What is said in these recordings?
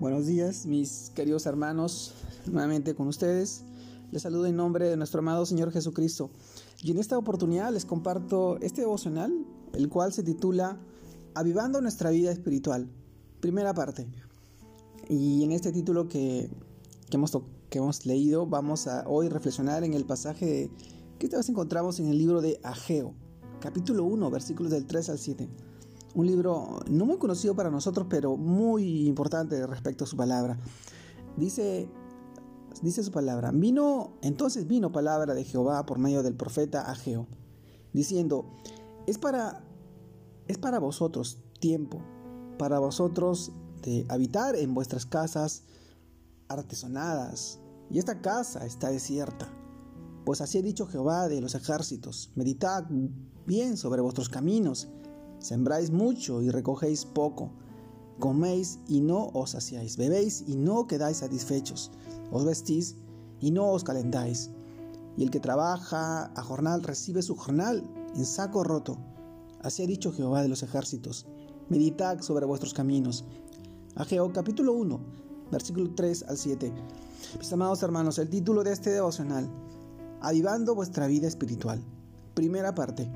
Buenos días, mis queridos hermanos, nuevamente con ustedes. Les saludo en nombre de nuestro amado Señor Jesucristo. Y en esta oportunidad les comparto este devocional, el cual se titula Avivando nuestra vida espiritual. Primera parte. Y en este título que, hemos, que hemos leído, vamos a hoy reflexionar en el pasaje que que encontramos en el libro de Ageo, capítulo 1, versículos del 3 al 7 un libro no muy conocido para nosotros, pero muy importante respecto a su palabra. Dice, dice su palabra, vino, entonces vino palabra de Jehová por medio del profeta Ageo, diciendo, es para, es para vosotros tiempo, para vosotros de habitar en vuestras casas artesonadas, y esta casa está desierta. Pues así ha dicho Jehová de los ejércitos, meditad bien sobre vuestros caminos, Sembráis mucho y recogéis poco. Coméis y no os saciáis. Bebéis y no quedáis satisfechos. Os vestís y no os calentáis. Y el que trabaja a jornal recibe su jornal en saco roto. Así ha dicho Jehová de los ejércitos. Meditad sobre vuestros caminos. Ageo capítulo 1, versículo 3 al 7. Mis amados hermanos, el título de este devocional, Avivando vuestra vida espiritual. Primera parte.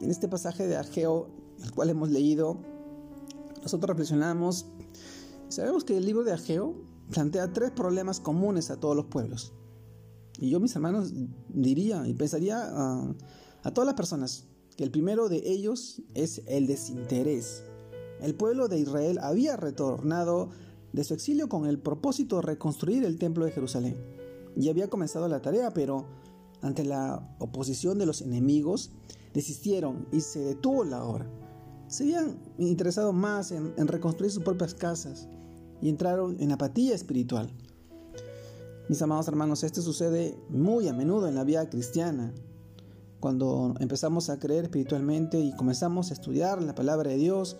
En este pasaje de Ageo, el cual hemos leído, nosotros reflexionamos sabemos que el libro de Ageo plantea tres problemas comunes a todos los pueblos. Y yo, mis hermanos, diría y pensaría a, a todas las personas que el primero de ellos es el desinterés. El pueblo de Israel había retornado de su exilio con el propósito de reconstruir el templo de Jerusalén. Y había comenzado la tarea, pero ante la oposición de los enemigos, desistieron y se detuvo la obra. Se habían interesado más en, reconstruir sus propias casas y entraron en apatía espiritual. Mis amados hermanos, esto sucede muy a menudo en la vida cristiana. Cuando empezamos a creer espiritualmente y comenzamos a estudiar la palabra de Dios,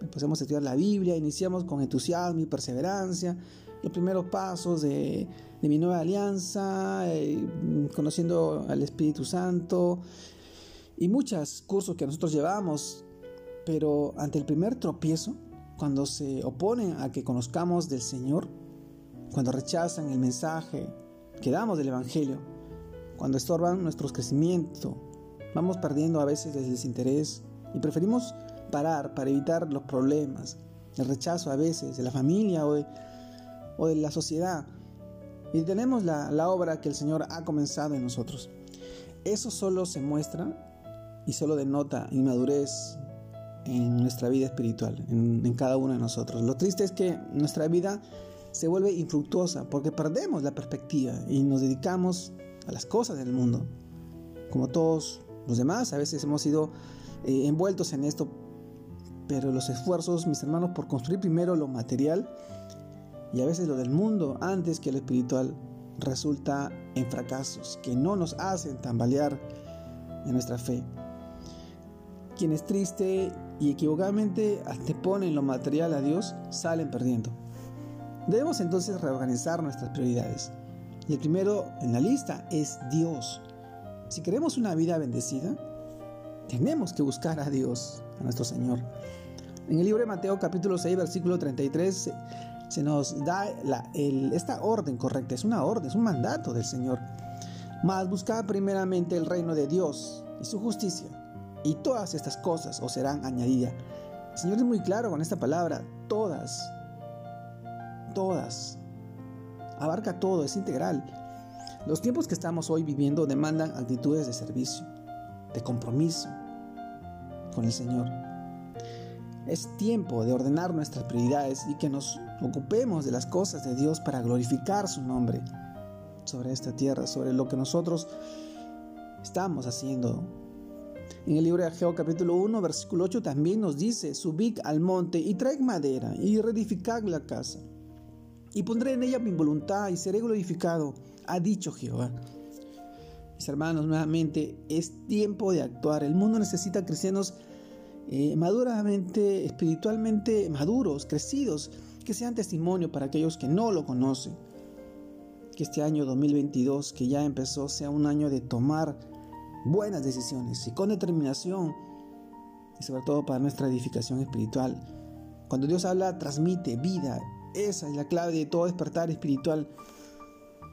empezamos a estudiar la Biblia, iniciamos con entusiasmo y perseverancia los primeros pasos de, mi nueva alianza, eh, conociendo al Espíritu Santo, y muchos cursos que nosotros llevamos, pero ante el primer tropiezo, cuando se oponen a que conozcamos del Señor, cuando rechazan el mensaje que damos del Evangelio, cuando estorban nuestro crecimiento, vamos perdiendo a veces el desinterés y preferimos parar para evitar los problemas, el rechazo a veces de la familia o de, la sociedad y tenemos la, la obra que el Señor ha comenzado en nosotros. Eso solo se muestra y solo denota inmadurez en nuestra vida espiritual, en, cada uno de nosotros. Lo triste es que nuestra vida se vuelve infructuosa porque perdemos la perspectiva y nos dedicamos a las cosas del mundo. Como todos los demás, a veces hemos sido eh, envueltos en esto, pero los esfuerzos, mis hermanos, por construir primero lo material y a veces lo del mundo antes que lo espiritual, resulta en fracasos que no nos hacen tambalear en nuestra fe. Quienes triste y equivocadamente anteponen lo material a Dios salen perdiendo. Debemos entonces reorganizar nuestras prioridades. Y el primero en la lista es Dios. Si queremos una vida bendecida, tenemos que buscar a Dios, a nuestro Señor. En el libro de Mateo capítulo 6 versículo 33 se, nos da esta orden correcta, es una orden, es un mandato del Señor. Mas buscad primeramente el reino de Dios y su justicia y todas estas cosas os serán añadidas. Señor es muy claro con esta palabra, todas, todas. Abarca todo, es integral. Los tiempos que estamos hoy viviendo demandan actitudes de servicio, de compromiso con el Señor. Es tiempo de ordenar nuestras prioridades y que nos ocupemos de las cosas de Dios para glorificar su nombre sobre esta tierra, sobre lo que nosotros estamos haciendo en el libro de Ageo capítulo 1, versículo 8 también nos dice, subid al monte y traed madera y reedificad la casa. Y pondré en ella mi voluntad y seré glorificado, ha dicho Jehová. Mis hermanos, nuevamente es tiempo de actuar. El mundo necesita cristianos eh, maduramente, espiritualmente maduros, crecidos, que sean testimonio para aquellos que no lo conocen. Que este año 2022, que ya empezó, sea un año de tomar buenas decisiones y con determinación y sobre todo para nuestra edificación espiritual, Cuando Dios habla, transmite vida. Esa es la clave de todo despertar espiritual.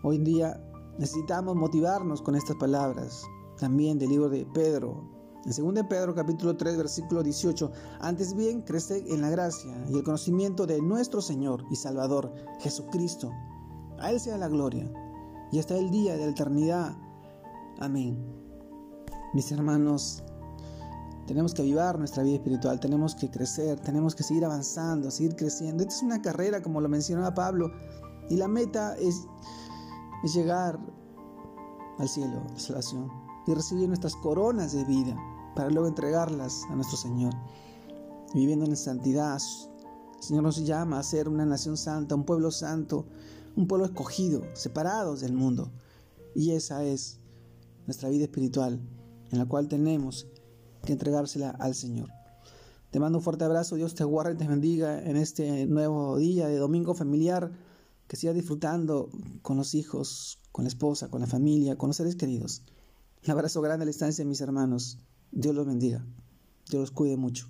Hoy en día necesitamos motivarnos con estas palabras. También del libro de Pedro. En 2 Pedro capítulo 3 versículo 18. Antes bien, crece en la gracia y el conocimiento de nuestro Señor y Salvador Jesucristo. A Él sea la gloria y hasta el día de la eternidad. Amén. Mis hermanos, tenemos que avivar nuestra vida espiritual, tenemos que crecer, tenemos que seguir avanzando, seguir creciendo. Esta es una carrera, como lo mencionaba Pablo, y la meta es, es llegar al cielo, salvación, y recibir nuestras coronas de vida para luego entregarlas a nuestro Señor. Viviendo en santidad, el Señor nos llama a ser una nación santa, un pueblo santo, un pueblo escogido, separados del mundo. Y esa es nuestra vida espiritual, en la cual tenemos que entregársela al Señor. Te mando un fuerte abrazo, Dios te guarde y te bendiga en este nuevo día de domingo familiar, que sigas disfrutando con los hijos, con la esposa, con la familia, con los seres queridos. Un abrazo grande a la distancia, mis hermanos. Dios los bendiga. Dios los cuide mucho.